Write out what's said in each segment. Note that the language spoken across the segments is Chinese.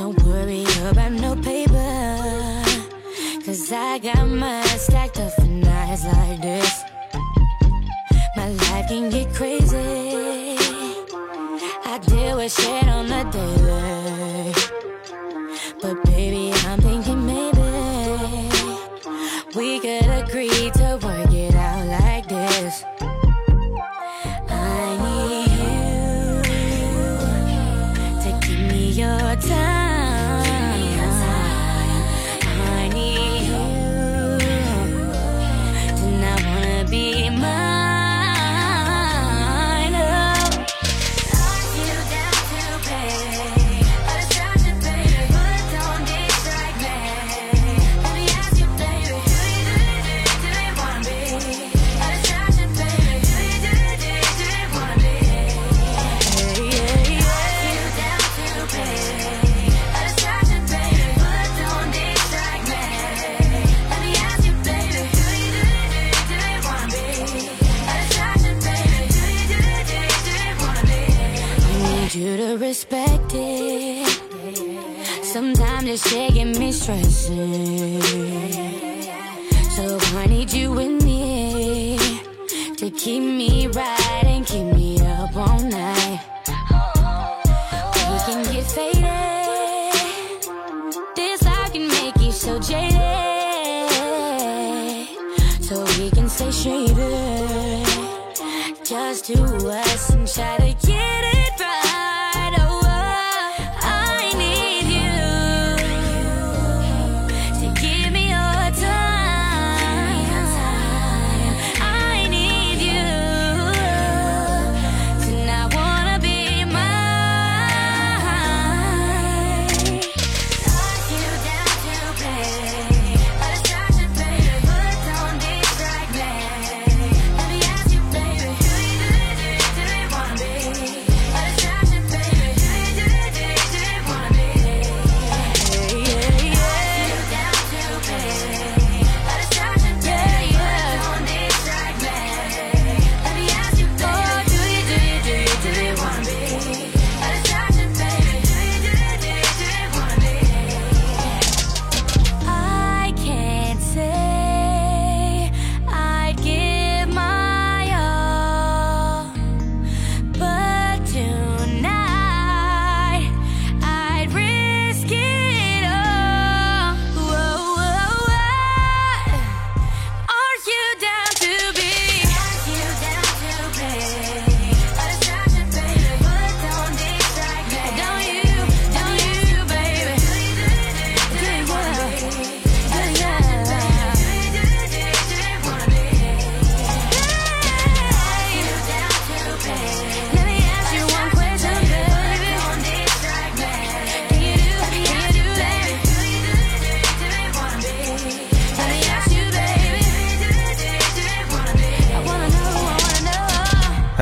Don't worry about no paper, cause I got mine stacked up for nights like this. My life can get crazy. I deal with shit on the daily. Respect it. Sometimes shit get me stressing. So I need you with me to keep me right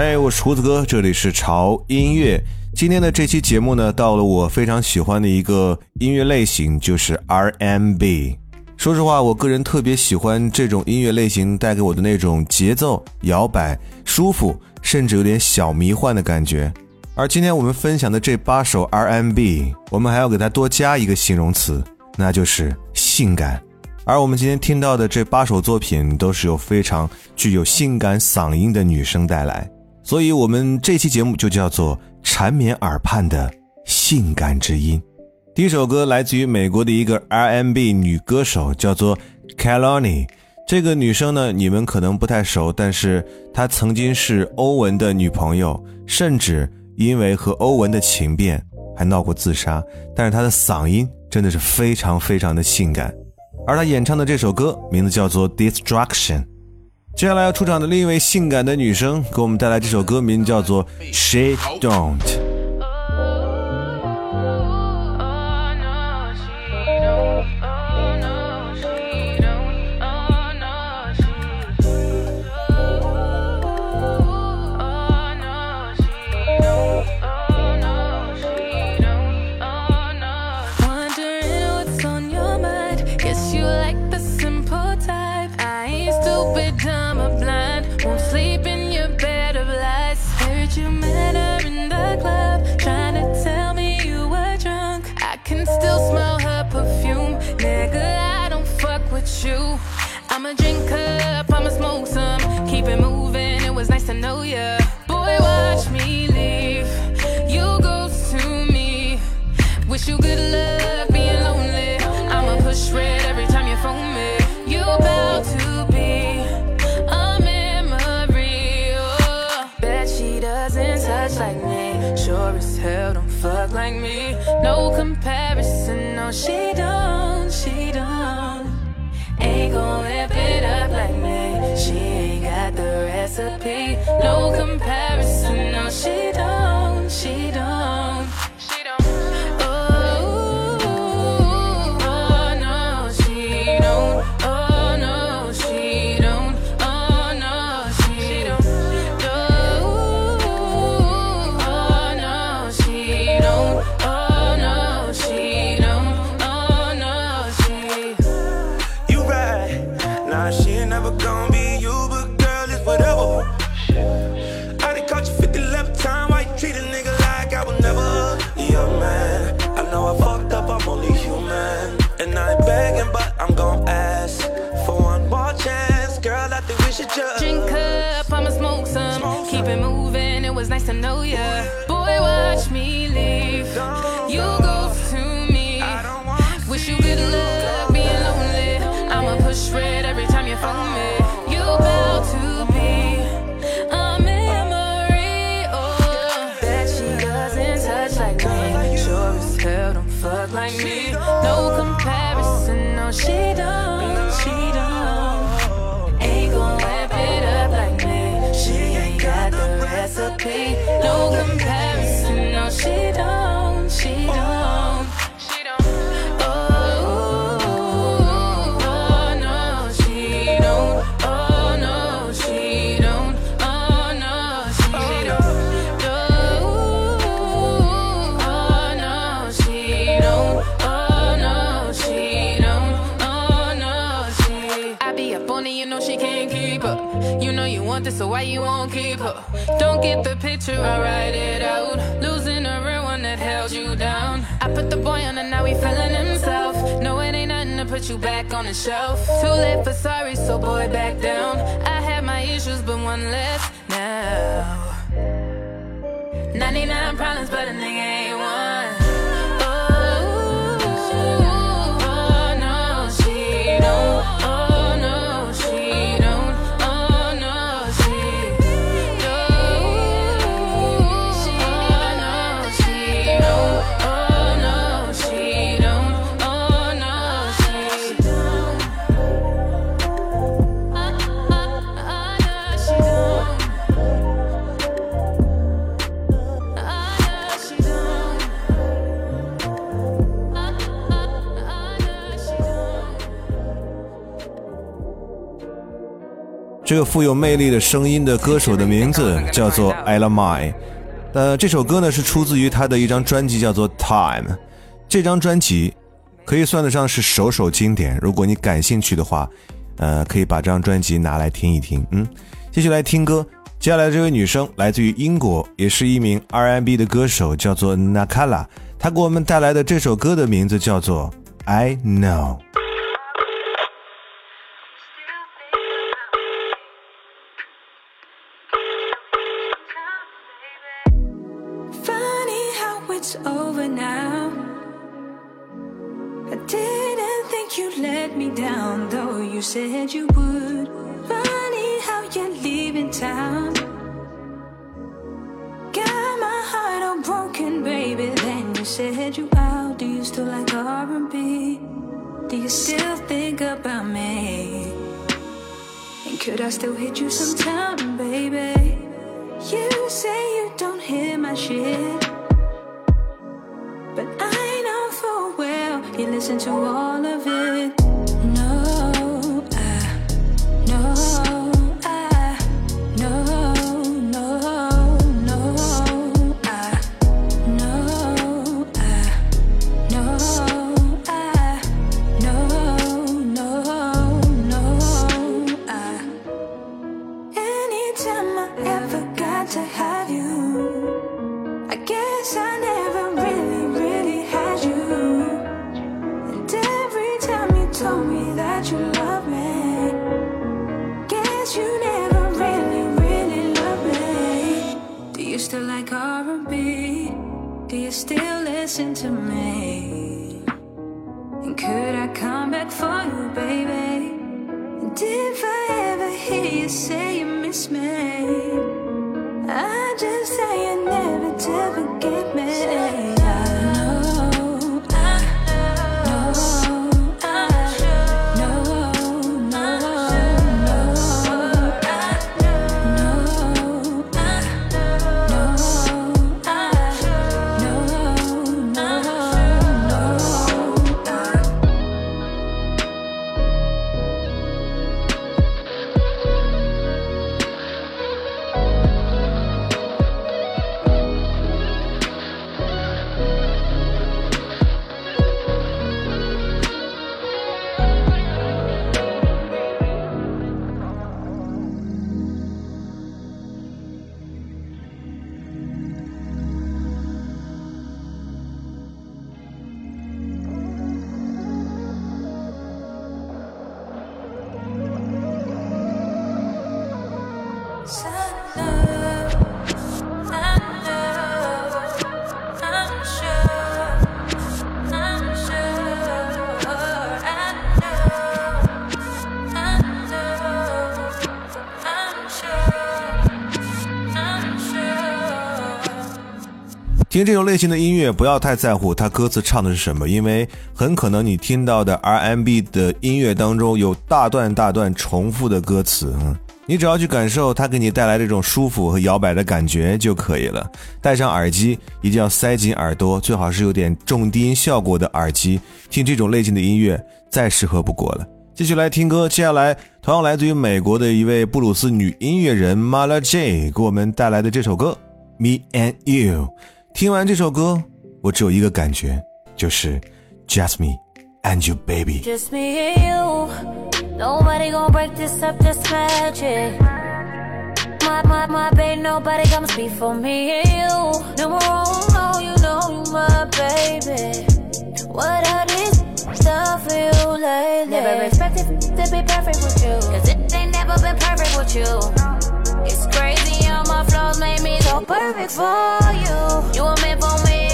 嗨我是胡子哥，这里是潮音乐。今天的这期节目呢，到了我非常喜欢的一个音乐类型，就是 R&B。说实话，我个人特别喜欢这种音乐类型带给我的那种节奏、摇摆、舒服，甚至有点小迷幻的感觉。而今天我们分享的这八首 R&B，我们还要给它多加一个形容词，那就是性感。而我们今天听到的这八首作品，都是由非常具有性感嗓音的女生带来。所以我们这期节目就叫做缠绵耳畔的性感之音。第一首歌来自于美国的一个 R&B 女歌手，叫做 Kalani。这个女生呢，你们可能不太熟，但是她曾经是欧文的女朋友，甚至因为和欧文的情变还闹过自杀。但是她的嗓音真的是非常非常的性感，而她演唱的这首歌名字叫做《Destruction》。接下来要出场的另一位性感的女生，给我们带来这首歌，名叫做《She Don't》。Recipe. No comparison, no, she don't like me. No comparison, no, she don't, she don't. Ain't gon' whip it up like me. She ain't got the recipe. No comparison, why you won't keep her? Don't get the picture, I write it out. Losing a real one that held you down. I put the boy on and now he feeling himself. No, it ain't nothing to put you back on the shelf. Too late for sorry, so boy, back down. I had my issues, but one less now. 99 problems, but a nigga ain't 这个富有魅力的声音的歌手的名字叫做 Ella Mai。呃，这首歌呢是出自于他的一张专辑，叫做《Time》。这张专辑可以算得上是首首经典。如果你感兴趣的话，呃，可以把这张专辑拿来听一听。嗯，继续来听歌。接下来这位女生来自于英国，也是一名 R&B 的歌手，叫做 Nakala。她给我们带来的这首歌的名字叫做《I Know》。It's over now. I didn't think you'd let me down, though you said you would. Funny how you're leaving town. Got my heart all broken, baby. Then you said you out. Do you still like R&B? Do you still think about me? And could I still hit you sometime, baby? You say you don't hear my shit. 伸出我 you still listen to me? 听这种类型的音乐，不要太在乎它歌词唱的是什么，因为很可能你听到的 RMB 的音乐当中有大段大段重复的歌词。嗯，你只要去感受它给你带来这种舒服和摇摆的感觉就可以了。戴上耳机，一定要塞紧耳朵，最好是有点重低音效果的耳机，听这种类型的音乐再适合不过了。继续来听歌，接下来同样来自于美国的一位布鲁斯女音乐人 Mala J 给我们带来的这首歌《Me and You》。听完这首歌，我只有一个感觉，就是 Just me and you, baby。 Just me and you. Nobody gonna break this up, this magic. My, my, my babe, nobody gonna speak for me and you. Number one, no, you know you my baby. What I need stuff for you lately. Never expected to be perfect with you. Cause it ain't never been perfect with you. It's crazy flaws made me so perfect for you. You were meant for me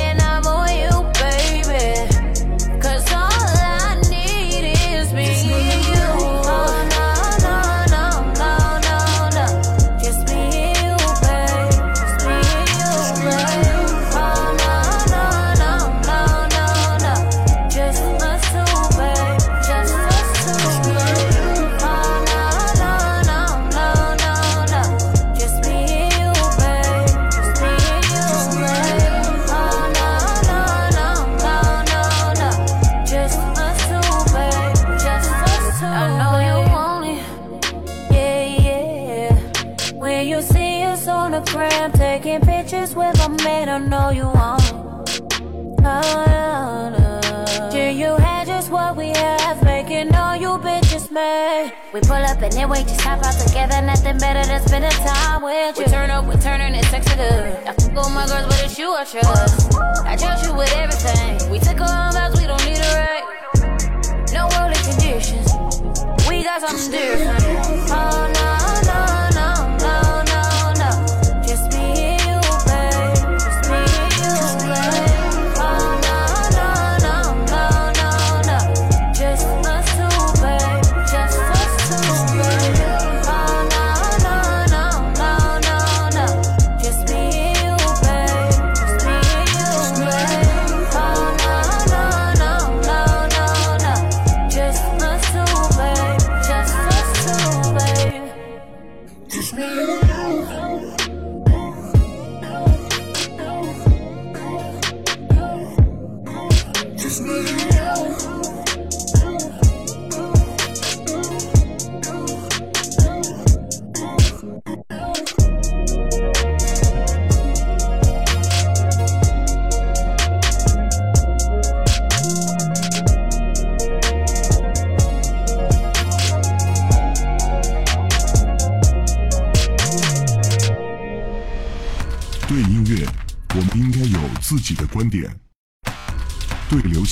When you see us on the gram taking pictures with my man, I know you want it. Oh, no, no. Till you had just what we have, making all you bitches mad. We pull up and then we just hop out together, nothing better than spending time with you. We turn up, we turning it sexy good. I fuck all my girls, but it's you I trust. I trust you with everything. We took our own vows, we don't need a right. No worldly conditions. We got something different. Christmas.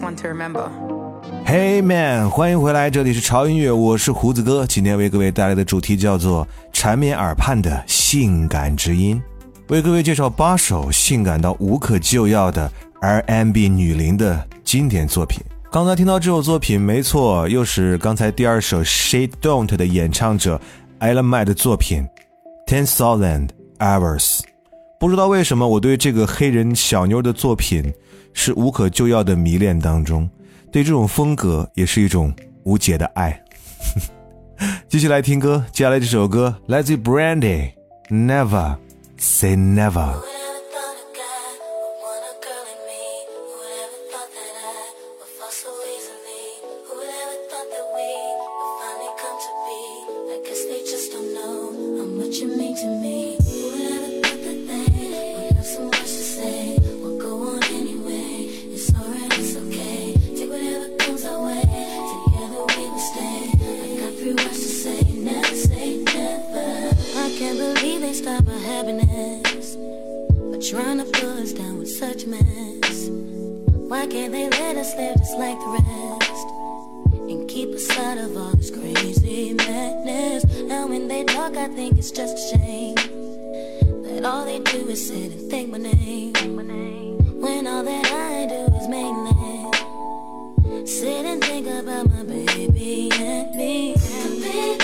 one to remember. Hey man 欢迎回来这里是潮音乐我是胡子哥。今天为各位带来的主题叫做缠绵耳畔的性感之音。为各位介绍八首性感到无可救药的 R&B 女伶的经典作品。刚才听到这首作品没错又是刚才第二首 she don't 的演唱者 ella m a 的作品 ten thousand hours 不知道为什么我对这个黑人小妞的作品是无可救药的迷恋当中，对这种风格也是一种无解的爱。继续来听歌，接下来这首歌来自 Brandy，Never Say Never。they stop our happiness? But trying to pull us down with such mess. Why can't they let us live just like the rest? And keep us out of all this crazy madness. Now when they talk, I think it's just a shame. That all they do is sit and think my name. When all that I do is mainly sit and think about my baby and me. And me.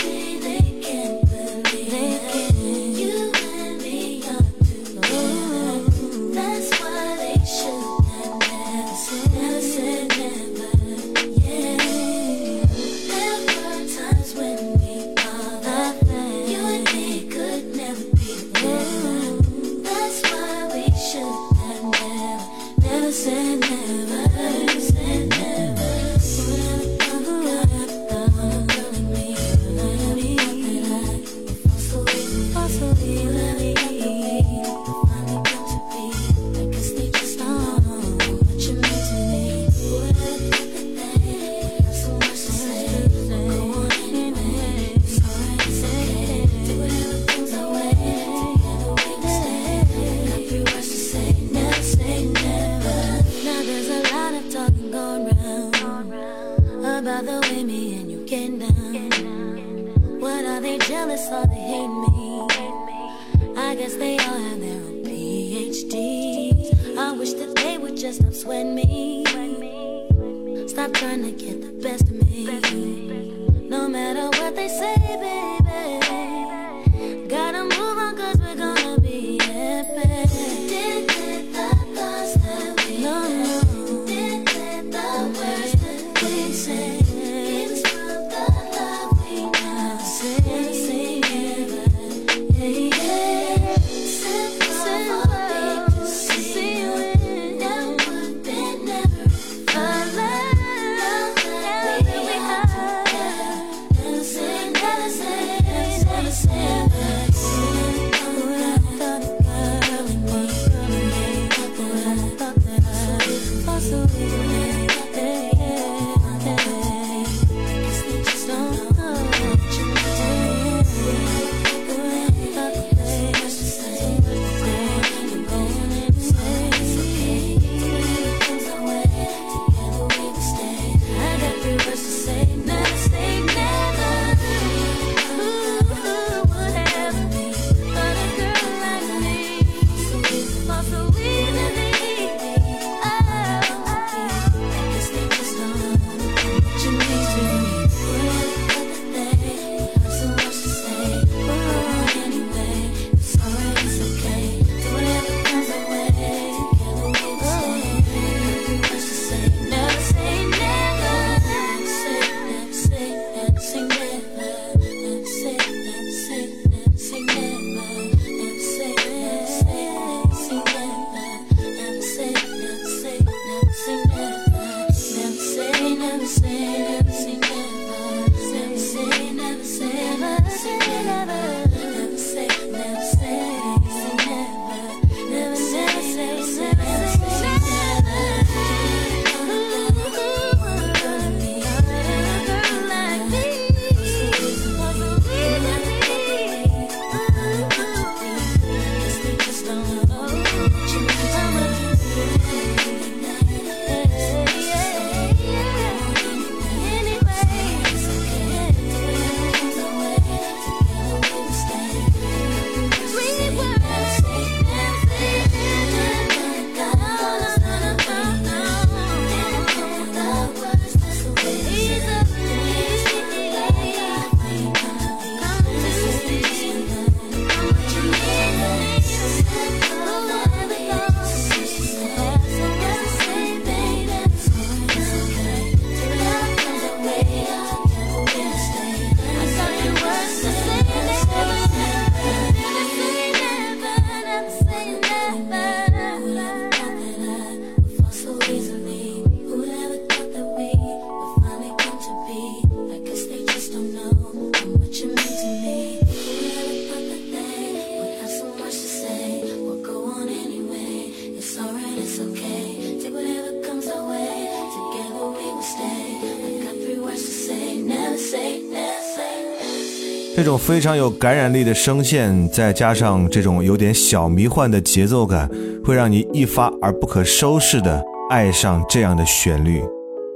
这种非常有感染力的声线，再加上这种有点小迷幻的节奏感，会让你一发而不可收拾的爱上这样的旋律。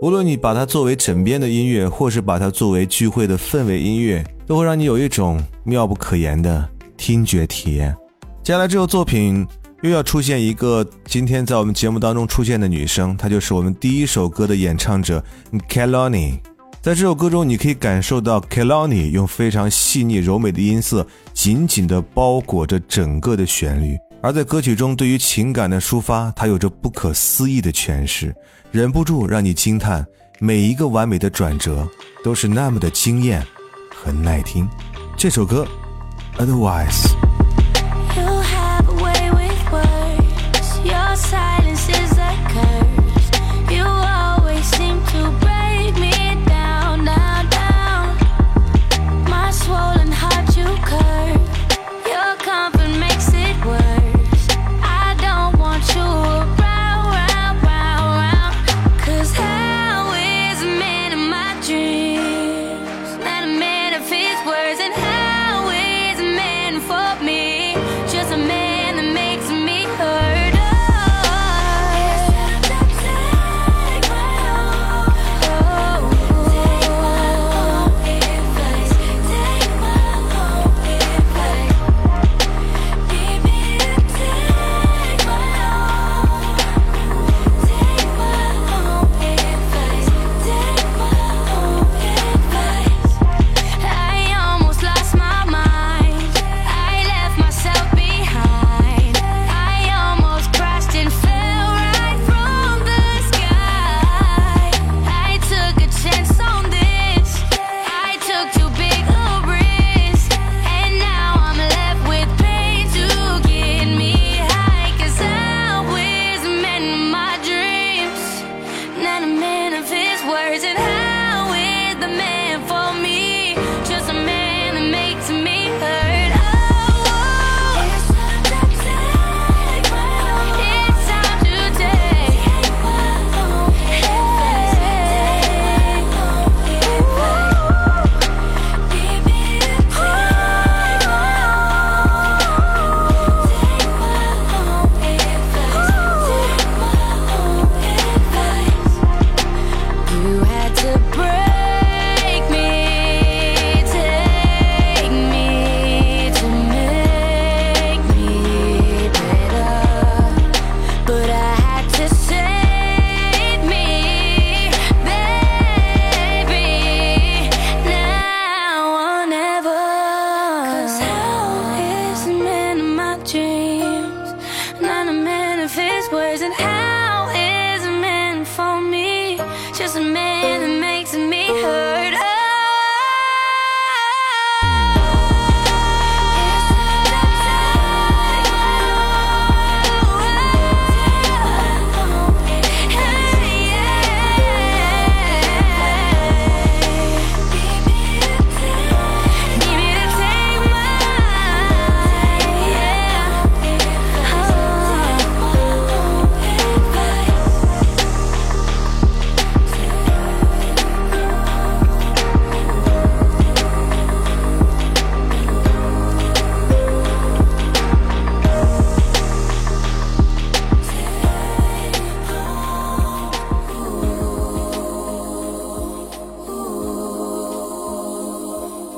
无论你把它作为枕边的音乐，或是把它作为聚会的氛围音乐，都会让你有一种妙不可言的听觉体验。接下来这首作品又要出现一个今天在我们节目当中出现的女生，她就是我们第一首歌的演唱者 Kelani。在这首歌中，你可以感受到 Kelani 用非常细腻柔美的音色，紧紧地包裹着整个的旋律。而在歌曲中，对于情感的抒发，它有着不可思议的诠释，忍不住让你惊叹，每一个完美的转折都是那么的惊艳和耐听。这首歌，Otherwise。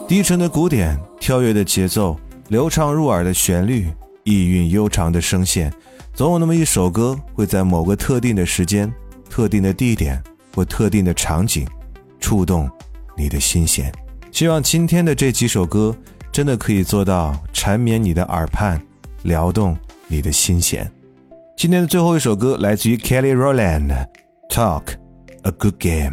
低沉的鼓点，跳跃的节奏，流畅入耳的旋律，意韵悠长的声线，总有那么一首歌会在某个特定的时间、特定的地点或特定的场景，触动你的心弦。希望今天的这几首歌真的可以做到缠绵你的耳畔，撩动你的心弦。今天的最后一首歌来自于 Kelly Rowland，《Talk a Good Game》。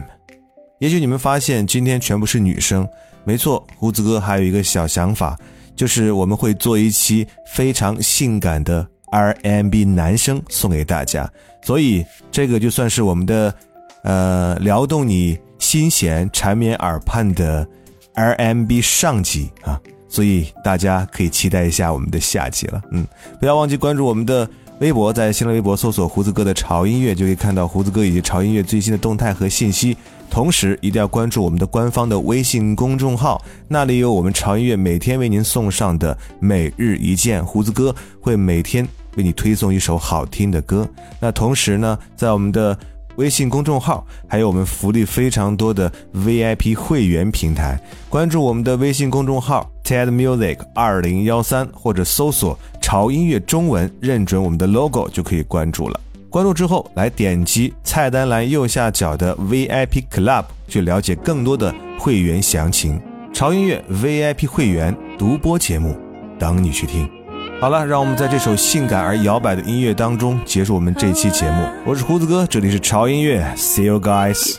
也许你们发现今天全部是女生，没错，胡子哥还有一个小想法，就是我们会做一期非常性感的 RMB 男生送给大家，所以这个就算是我们的呃撩动你心弦、缠绵耳畔的 RMB 上集啊，所以大家可以期待一下我们的下集了。嗯，不要忘记关注我们的微博，在新浪微博搜索“胡子哥的潮音乐”，就可以看到胡子哥以及潮音乐最新的动态和信息。同时一定要关注我们的官方的微信公众号，那里有我们潮音乐每天为您送上的每日一见，胡子哥会每天为你推送一首好听的歌。那同时呢，在我们的微信公众号，还有我们福利非常多的 VIP 会员平台。关注我们的微信公众号 TED Music 二零幺三，或者搜索“潮音乐中文”，认准我们的 logo 就可以关注了。关注之后，来点击菜单栏右下角的 VIP Club，去了解更多的会员详情。潮音乐 VIP 会员独播节目，等你去听。好了，让我们在这首性感而摇摆的音乐当中结束我们这期节目。我是胡子哥，这里是潮音乐，See you guys。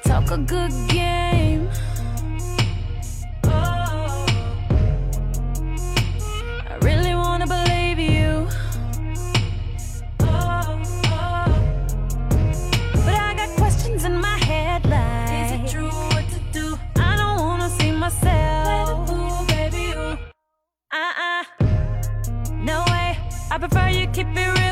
I prefer you keep it real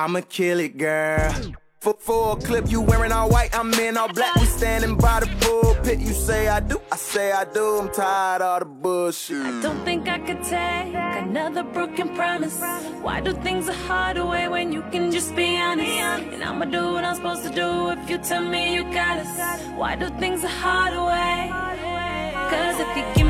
I'ma kill it, girl. For, for a clip, you wearing all white, I'm in all black. We standing by the pulpit. You say I do, I say I do. I'm tired of the bullshit. I don't think I could take another broken promise. Why do things the hard way when you can just be honest? And I'ma do what I'm supposed to do if you tell me you got us. Why do things the hard way? Cause if you give